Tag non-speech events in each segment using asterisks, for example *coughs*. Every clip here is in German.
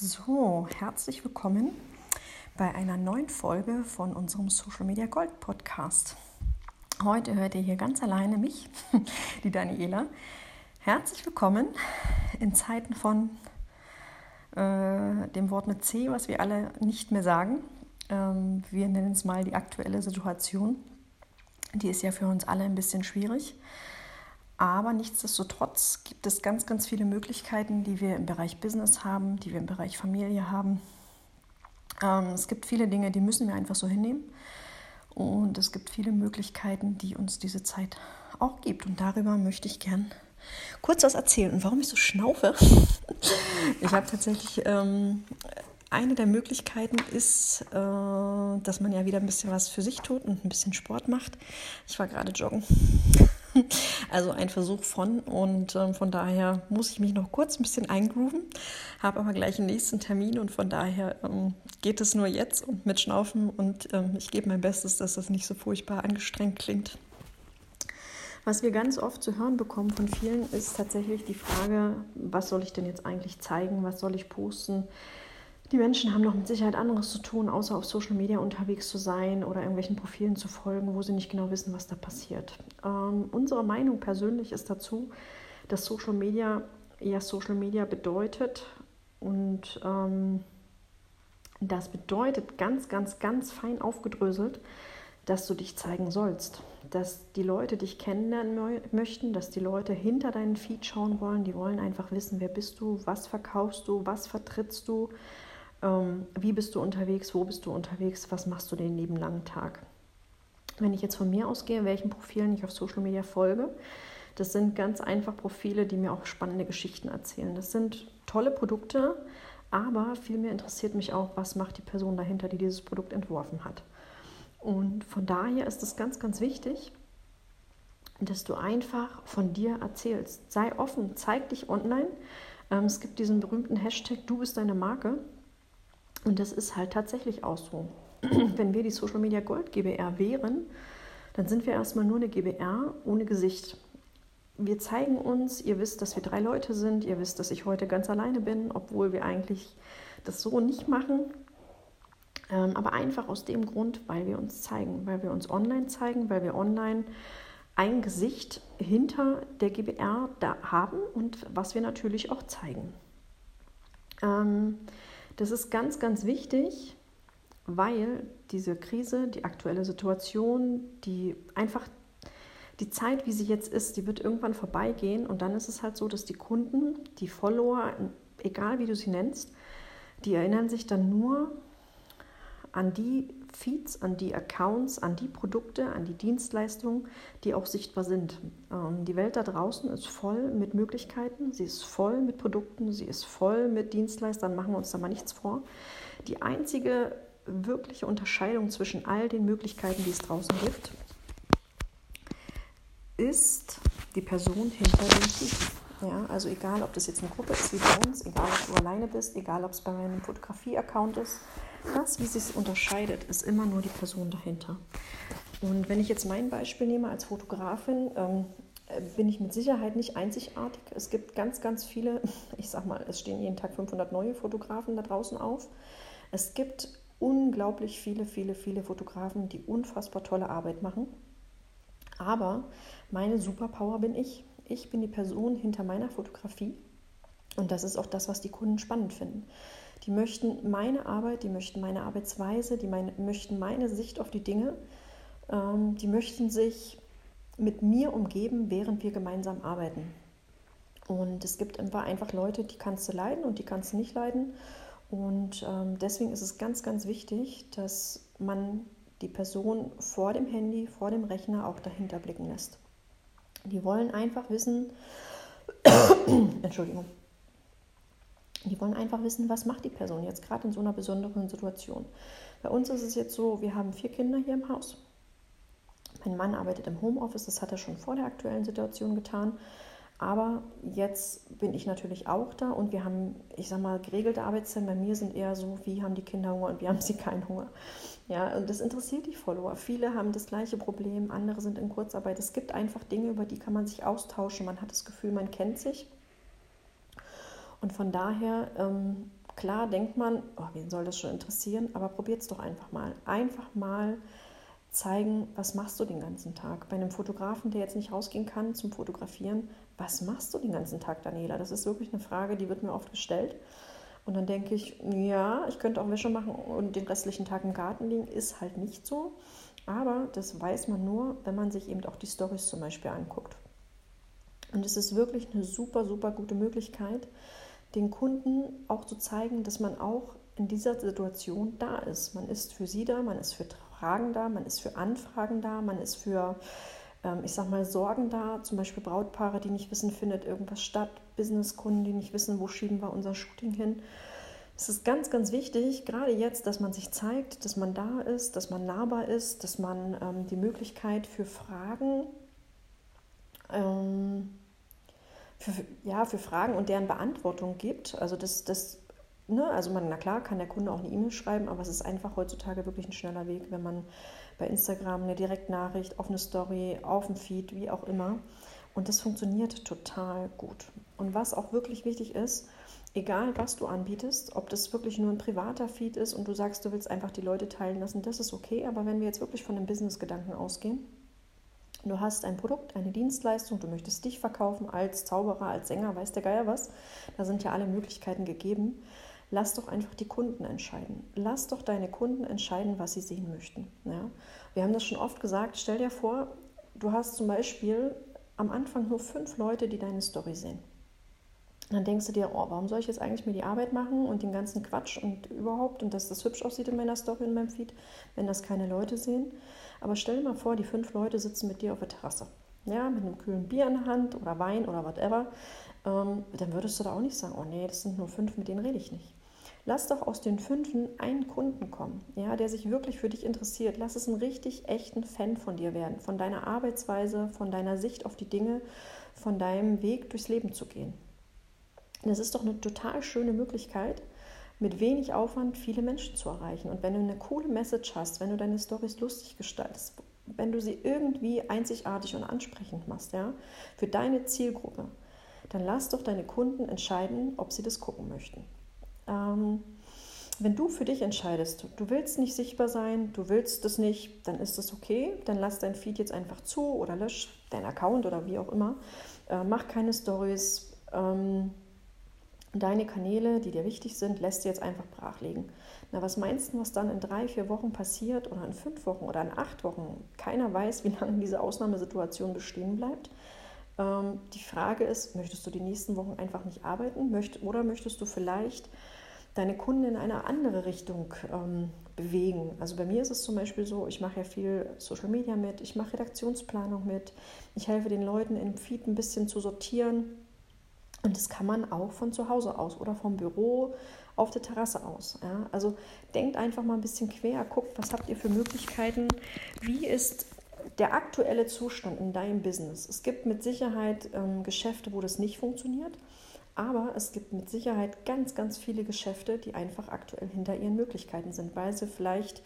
So, herzlich willkommen bei einer neuen Folge von unserem Social Media Gold Podcast. Heute hört ihr hier ganz alleine mich, *laughs* die Daniela. Herzlich willkommen in Zeiten von äh, dem Wort mit C, was wir alle nicht mehr sagen. Ähm, wir nennen es mal die aktuelle Situation. Die ist ja für uns alle ein bisschen schwierig. Aber nichtsdestotrotz gibt es ganz, ganz viele Möglichkeiten, die wir im Bereich Business haben, die wir im Bereich Familie haben. Ähm, es gibt viele Dinge, die müssen wir einfach so hinnehmen. Und es gibt viele Möglichkeiten, die uns diese Zeit auch gibt. Und darüber möchte ich gern kurz was erzählen. Und warum ich so schnaufe? *laughs* ich habe tatsächlich ähm, eine der Möglichkeiten ist, äh, dass man ja wieder ein bisschen was für sich tut und ein bisschen Sport macht. Ich war gerade joggen. *laughs* Also ein Versuch von und ähm, von daher muss ich mich noch kurz ein bisschen eingrooven, habe aber gleich einen nächsten Termin und von daher ähm, geht es nur jetzt und mit Schnaufen und ähm, ich gebe mein Bestes, dass das nicht so furchtbar angestrengt klingt. Was wir ganz oft zu hören bekommen von vielen ist tatsächlich die Frage, was soll ich denn jetzt eigentlich zeigen, was soll ich posten, die Menschen haben doch mit Sicherheit anderes zu tun, außer auf Social Media unterwegs zu sein oder irgendwelchen Profilen zu folgen, wo sie nicht genau wissen, was da passiert. Ähm, unsere Meinung persönlich ist dazu, dass Social Media ja Social Media bedeutet und ähm, das bedeutet ganz, ganz, ganz fein aufgedröselt, dass du dich zeigen sollst, dass die Leute dich kennenlernen möchten, dass die Leute hinter deinen Feed schauen wollen, die wollen einfach wissen, wer bist du, was verkaufst du, was vertrittst du, ähm, wie bist du unterwegs, wo bist du unterwegs, was machst du den lieben langen Tag. Wenn ich jetzt von mir ausgehe, welchen Profilen ich auf Social Media folge, das sind ganz einfach Profile, die mir auch spannende Geschichten erzählen. Das sind tolle Produkte, aber vielmehr interessiert mich auch, was macht die Person dahinter, die dieses Produkt entworfen hat. Und von daher ist es ganz, ganz wichtig, dass du einfach von dir erzählst. Sei offen, zeig dich online. Ähm, es gibt diesen berühmten Hashtag, du bist deine Marke. Und das ist halt tatsächlich auch so. *clears throat* Wenn wir die Social Media Gold GBR wären, dann sind wir erstmal nur eine GBR ohne Gesicht. Wir zeigen uns, ihr wisst, dass wir drei Leute sind, ihr wisst, dass ich heute ganz alleine bin, obwohl wir eigentlich das so nicht machen. Ähm, aber einfach aus dem Grund, weil wir uns zeigen, weil wir uns online zeigen, weil wir online ein Gesicht hinter der GBR da haben und was wir natürlich auch zeigen. Das ist ganz, ganz wichtig, weil diese Krise, die aktuelle Situation, die einfach die Zeit, wie sie jetzt ist, die wird irgendwann vorbeigehen. Und dann ist es halt so, dass die Kunden, die Follower, egal wie du sie nennst, die erinnern sich dann nur an die Feeds, an die Accounts, an die Produkte, an die Dienstleistungen, die auch sichtbar sind. Ähm, die Welt da draußen ist voll mit Möglichkeiten, sie ist voll mit Produkten, sie ist voll mit Dienstleistern, machen wir uns da mal nichts vor. Die einzige wirkliche Unterscheidung zwischen all den Möglichkeiten, die es draußen gibt, ist die Person hinter dem Feed. Ja, also egal, ob das jetzt eine Gruppe ist wie bei uns, egal, ob du alleine bist, egal, ob es bei meinem Fotografie-Account ist, das, wie sich unterscheidet, ist immer nur die Person dahinter. Und wenn ich jetzt mein Beispiel nehme als Fotografin, ähm, bin ich mit Sicherheit nicht einzigartig. Es gibt ganz, ganz viele, *laughs* ich sag mal, es stehen jeden Tag 500 neue Fotografen da draußen auf. Es gibt unglaublich viele, viele, viele Fotografen, die unfassbar tolle Arbeit machen. Aber meine Superpower bin ich. Ich bin die Person hinter meiner Fotografie. Und das ist auch das, was die Kunden spannend finden. Die möchten meine Arbeit, die möchten meine Arbeitsweise, die meine, möchten meine Sicht auf die Dinge, ähm, die möchten sich mit mir umgeben, während wir gemeinsam arbeiten. Und es gibt einfach Leute, die kannst du leiden und die kannst du nicht leiden. Und ähm, deswegen ist es ganz, ganz wichtig, dass man die Person vor dem Handy, vor dem Rechner auch dahinter blicken lässt. Die wollen einfach wissen, *coughs* Entschuldigung, die wollen einfach wissen, was macht die Person jetzt gerade in so einer besonderen Situation. Bei uns ist es jetzt so, wir haben vier Kinder hier im Haus. Mein Mann arbeitet im Homeoffice, das hat er schon vor der aktuellen Situation getan. Aber jetzt bin ich natürlich auch da und wir haben, ich sag mal, geregelte Arbeitszeiten. Bei mir sind eher so, wie haben die Kinder Hunger und wie haben sie keinen Hunger. Ja, und das interessiert die Follower. Viele haben das gleiche Problem, andere sind in Kurzarbeit. Es gibt einfach Dinge, über die kann man sich austauschen. Man hat das Gefühl, man kennt sich. Und von daher ähm, klar denkt man, oh, wen soll das schon interessieren, aber probiert es doch einfach mal. Einfach mal zeigen, was machst du den ganzen Tag. Bei einem Fotografen, der jetzt nicht rausgehen kann zum Fotografieren, was machst du den ganzen Tag, Daniela? Das ist wirklich eine Frage, die wird mir oft gestellt. Und dann denke ich, ja, ich könnte auch Wäsche machen und den restlichen Tag im Garten liegen. Ist halt nicht so. Aber das weiß man nur, wenn man sich eben auch die Stories zum Beispiel anguckt. Und es ist wirklich eine super, super gute Möglichkeit, den Kunden auch zu zeigen, dass man auch in dieser Situation da ist. Man ist für sie da, man ist für Fragen da, man ist für Anfragen da, man ist für, ich sag mal, Sorgen da. Zum Beispiel Brautpaare, die nicht wissen, findet irgendwas statt, Businesskunden, die nicht wissen, wo schieben wir unser Shooting hin. Es ist ganz, ganz wichtig, gerade jetzt, dass man sich zeigt, dass man da ist, dass man nahbar ist, dass man ähm, die Möglichkeit für Fragen ähm, für, ja, für Fragen und deren Beantwortung gibt. Also das, das ne, also man, na klar, kann der Kunde auch eine E-Mail schreiben, aber es ist einfach heutzutage wirklich ein schneller Weg, wenn man bei Instagram eine Direktnachricht auf eine Story, auf ein Feed, wie auch immer. Und das funktioniert total gut. Und was auch wirklich wichtig ist, egal was du anbietest, ob das wirklich nur ein privater Feed ist und du sagst, du willst einfach die Leute teilen lassen, das ist okay. Aber wenn wir jetzt wirklich von einem Business-Gedanken ausgehen, Du hast ein Produkt, eine Dienstleistung, du möchtest dich verkaufen als Zauberer, als Sänger, weiß der Geier was. Da sind ja alle Möglichkeiten gegeben. Lass doch einfach die Kunden entscheiden. Lass doch deine Kunden entscheiden, was sie sehen möchten. Ja? Wir haben das schon oft gesagt. Stell dir vor, du hast zum Beispiel am Anfang nur fünf Leute, die deine Story sehen. Dann denkst du dir, oh, warum soll ich jetzt eigentlich mir die Arbeit machen und den ganzen Quatsch und überhaupt und dass das hübsch aussieht in meiner Story, in meinem Feed, wenn das keine Leute sehen. Aber stell dir mal vor, die fünf Leute sitzen mit dir auf der Terrasse. Ja, mit einem kühlen Bier in der Hand oder Wein oder whatever. Ähm, dann würdest du da auch nicht sagen, oh nee, das sind nur fünf, mit denen rede ich nicht. Lass doch aus den Fünfen einen Kunden kommen, ja, der sich wirklich für dich interessiert. Lass es einen richtig echten Fan von dir werden, von deiner Arbeitsweise, von deiner Sicht auf die Dinge, von deinem Weg durchs Leben zu gehen. Das ist doch eine total schöne Möglichkeit, mit wenig Aufwand viele Menschen zu erreichen. Und wenn du eine coole Message hast, wenn du deine Stories lustig gestaltest, wenn du sie irgendwie einzigartig und ansprechend machst, ja, für deine Zielgruppe, dann lass doch deine Kunden entscheiden, ob sie das gucken möchten. Ähm, wenn du für dich entscheidest, du willst nicht sichtbar sein, du willst das nicht, dann ist das okay. Dann lass dein Feed jetzt einfach zu oder lösch deinen Account oder wie auch immer. Äh, mach keine Stories. Ähm, deine Kanäle, die dir wichtig sind, lässt du jetzt einfach brachlegen. Na, was meinst du, was dann in drei, vier Wochen passiert oder in fünf Wochen oder in acht Wochen? Keiner weiß, wie lange diese Ausnahmesituation bestehen bleibt. Ähm, die Frage ist, möchtest du die nächsten Wochen einfach nicht arbeiten möcht, oder möchtest du vielleicht deine Kunden in eine andere Richtung ähm, bewegen? Also bei mir ist es zum Beispiel so, ich mache ja viel Social Media mit, ich mache Redaktionsplanung mit, ich helfe den Leuten im Feed ein bisschen zu sortieren und das kann man auch von zu Hause aus oder vom Büro auf der Terrasse aus. Ja? Also denkt einfach mal ein bisschen quer, guckt, was habt ihr für Möglichkeiten, wie ist der aktuelle Zustand in deinem Business. Es gibt mit Sicherheit ähm, Geschäfte, wo das nicht funktioniert, aber es gibt mit Sicherheit ganz, ganz viele Geschäfte, die einfach aktuell hinter ihren Möglichkeiten sind, weil sie vielleicht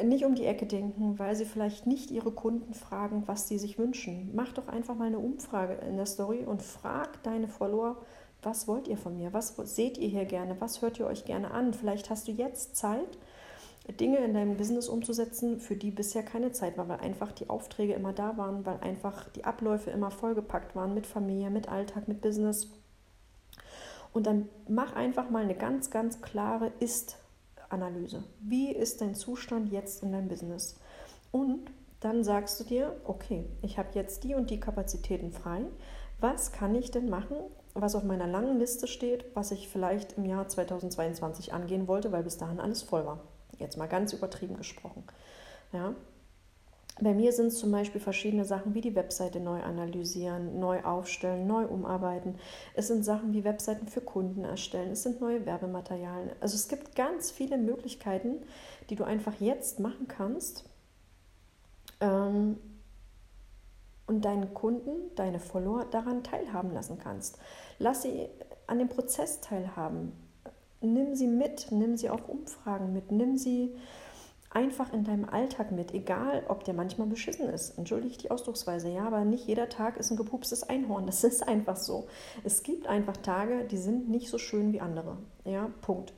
nicht um die Ecke denken, weil sie vielleicht nicht ihre Kunden fragen, was sie sich wünschen. Mach doch einfach mal eine Umfrage in der Story und frag deine Follower, was wollt ihr von mir? Was seht ihr hier gerne? Was hört ihr euch gerne an? Vielleicht hast du jetzt Zeit, Dinge in deinem Business umzusetzen, für die bisher keine Zeit war, weil einfach die Aufträge immer da waren, weil einfach die Abläufe immer vollgepackt waren mit Familie, mit Alltag, mit Business. Und dann mach einfach mal eine ganz, ganz klare Ist- Analyse. Wie ist dein Zustand jetzt in deinem Business? Und dann sagst du dir, okay, ich habe jetzt die und die Kapazitäten frei. Was kann ich denn machen, was auf meiner langen Liste steht, was ich vielleicht im Jahr 2022 angehen wollte, weil bis dahin alles voll war? Jetzt mal ganz übertrieben gesprochen. Ja, bei mir sind es zum Beispiel verschiedene Sachen wie die Webseite neu analysieren, neu aufstellen, neu umarbeiten. Es sind Sachen wie Webseiten für Kunden erstellen. Es sind neue Werbematerialien. Also es gibt ganz viele Möglichkeiten, die du einfach jetzt machen kannst ähm, und deinen Kunden, deine Follower daran teilhaben lassen kannst. Lass sie an dem Prozess teilhaben. Nimm sie mit, nimm sie auf Umfragen mit, nimm sie einfach in deinem Alltag mit, egal ob der manchmal beschissen ist. Entschuldige ich die Ausdrucksweise, ja, aber nicht jeder Tag ist ein gepupstes Einhorn. Das ist einfach so. Es gibt einfach Tage, die sind nicht so schön wie andere. Ja, Punkt.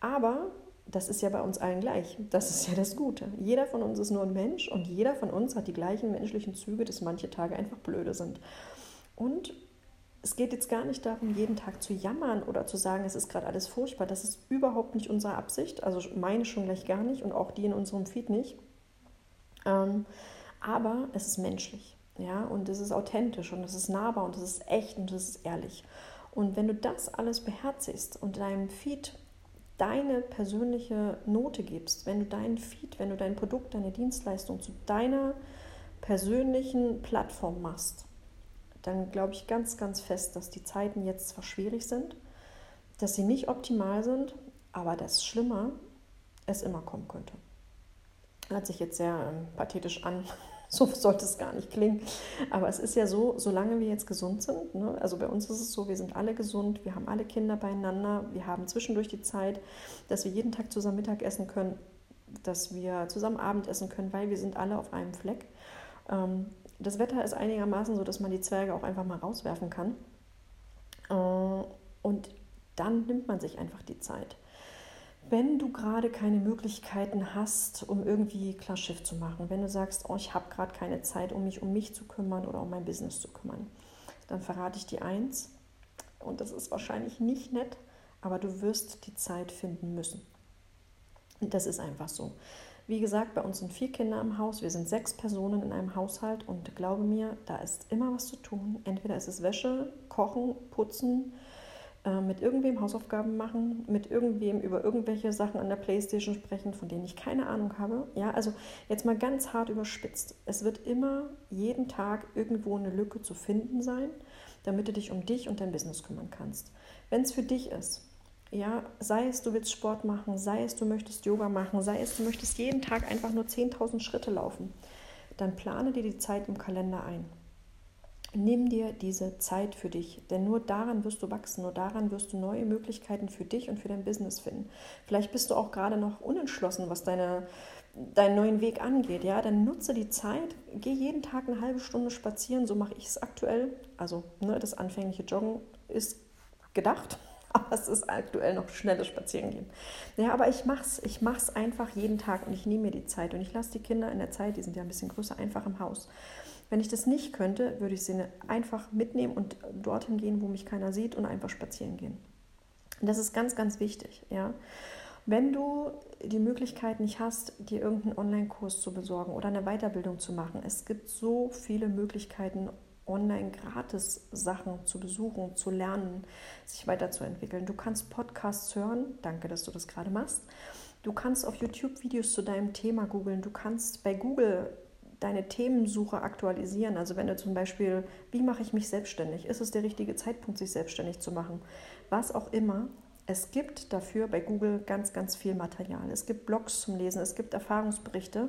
Aber das ist ja bei uns allen gleich. Das ist ja das Gute. Jeder von uns ist nur ein Mensch und jeder von uns hat die gleichen menschlichen Züge, dass manche Tage einfach blöde sind. Und es geht jetzt gar nicht darum, jeden Tag zu jammern oder zu sagen, es ist gerade alles furchtbar. Das ist überhaupt nicht unsere Absicht. Also meine schon gleich gar nicht und auch die in unserem Feed nicht. Ähm, aber es ist menschlich. Ja, und es ist authentisch und es ist nahbar und es ist echt und es ist ehrlich. Und wenn du das alles beherzigst und deinem Feed deine persönliche Note gibst, wenn du deinen Feed, wenn du dein Produkt, deine Dienstleistung zu deiner persönlichen Plattform machst, dann glaube ich ganz, ganz fest, dass die Zeiten jetzt zwar schwierig sind, dass sie nicht optimal sind, aber das Schlimme es immer kommen könnte. Hört sich jetzt sehr ähm, pathetisch an, *laughs* so sollte es gar nicht klingen. Aber es ist ja so, solange wir jetzt gesund sind, ne, also bei uns ist es so, wir sind alle gesund, wir haben alle Kinder beieinander, wir haben zwischendurch die Zeit, dass wir jeden Tag zusammen Mittag essen können, dass wir zusammen Abend essen können, weil wir sind alle auf einem Fleck. Ähm, das Wetter ist einigermaßen so, dass man die Zwerge auch einfach mal rauswerfen kann. Äh, und dann nimmt man sich einfach die Zeit. Wenn du gerade keine Möglichkeiten hast, um irgendwie klar Schiff zu machen, wenn du sagst, oh, ich habe gerade keine Zeit, um mich um mich zu kümmern oder um mein Business zu kümmern, dann verrate ich dir eins, und das ist wahrscheinlich nicht nett, aber du wirst die Zeit finden müssen. Das ist einfach so. Wie gesagt, bei uns sind vier Kinder im Haus, wir sind sechs Personen in einem Haushalt und glaube mir, da ist immer was zu tun. Entweder ist es Wäsche, Kochen, Putzen, äh, mit irgendwem Hausaufgaben machen, mit irgendwem über irgendwelche Sachen an der Playstation sprechen, von denen ich keine Ahnung habe. Ja, also jetzt mal ganz hart überspitzt. Es wird immer jeden Tag irgendwo eine Lücke zu finden sein, damit du dich um dich und dein Business kümmern kannst. Wenn es für dich ist, ja, sei es, du willst Sport machen, sei es, du möchtest Yoga machen, sei es, du möchtest jeden Tag einfach nur 10.000 Schritte laufen, dann plane dir die Zeit im Kalender ein. Nimm dir diese Zeit für dich, denn nur daran wirst du wachsen, nur daran wirst du neue Möglichkeiten für dich und für dein Business finden. Vielleicht bist du auch gerade noch unentschlossen, was deine, deinen neuen Weg angeht. Ja, dann nutze die Zeit, geh jeden Tag eine halbe Stunde spazieren, so mache ich es aktuell. Also ne, das anfängliche Joggen ist gedacht, aber *laughs* es ist aktuell noch schnelles Spazierengehen. Ja, aber ich mach's, ich mach's einfach jeden Tag und ich nehme mir die Zeit und ich lasse die Kinder in der Zeit, die sind ja ein bisschen größer, einfach im Haus. Wenn ich das nicht könnte, würde ich sie einfach mitnehmen und dorthin gehen, wo mich keiner sieht und einfach spazieren gehen. Und das ist ganz, ganz wichtig, ja. Wenn du die Möglichkeit nicht hast, dir irgendeinen Online-Kurs zu besorgen oder eine Weiterbildung zu machen, es gibt so viele Möglichkeiten, online gratis Sachen zu besuchen, zu lernen, sich weiterzuentwickeln. Du kannst Podcasts hören, danke, dass du das gerade machst. Du kannst auf YouTube Videos zu deinem Thema googeln. Du kannst bei Google deine Themensuche aktualisieren. Also wenn du zum Beispiel, wie mache ich mich selbstständig? Ist es der richtige Zeitpunkt, sich selbstständig zu machen? Was auch immer. Es gibt dafür bei Google ganz, ganz viel Material. Es gibt Blogs zum Lesen, es gibt Erfahrungsberichte.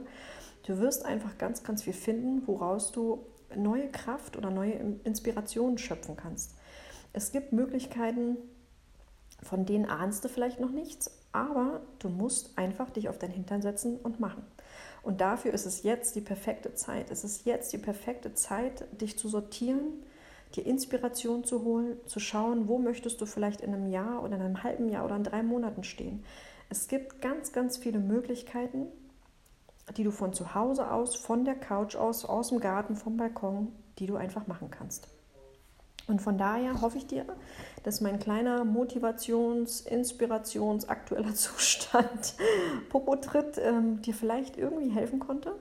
Du wirst einfach ganz, ganz viel finden, woraus du neue Kraft oder neue Inspirationen schöpfen kannst. Es gibt Möglichkeiten, von denen ahnst du vielleicht noch nichts, aber du musst einfach dich auf dein Hintern setzen und machen. Und dafür ist es jetzt die perfekte Zeit. Es ist jetzt die perfekte Zeit, dich zu sortieren, dir Inspiration zu holen, zu schauen, wo möchtest du vielleicht in einem Jahr oder in einem halben Jahr oder in drei Monaten stehen. Es gibt ganz, ganz viele Möglichkeiten, die du von zu Hause aus, von der Couch aus, aus dem Garten, vom Balkon, die du einfach machen kannst. Und von daher hoffe ich dir, dass mein kleiner Motivations-, Inspirations-, aktueller *laughs* Zustand Popo-Tritt ähm, dir vielleicht irgendwie helfen konnte.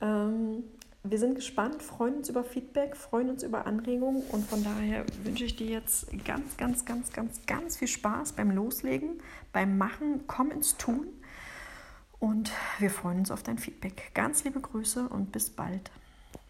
Ähm, wir sind gespannt, freuen uns über Feedback, freuen uns über Anregungen und von daher wünsche ich dir jetzt ganz, ganz, ganz, ganz, ganz viel Spaß beim Loslegen, beim Machen. Komm ins Tun und wir freuen uns auf dein Feedback. Ganz liebe Grüße und bis bald.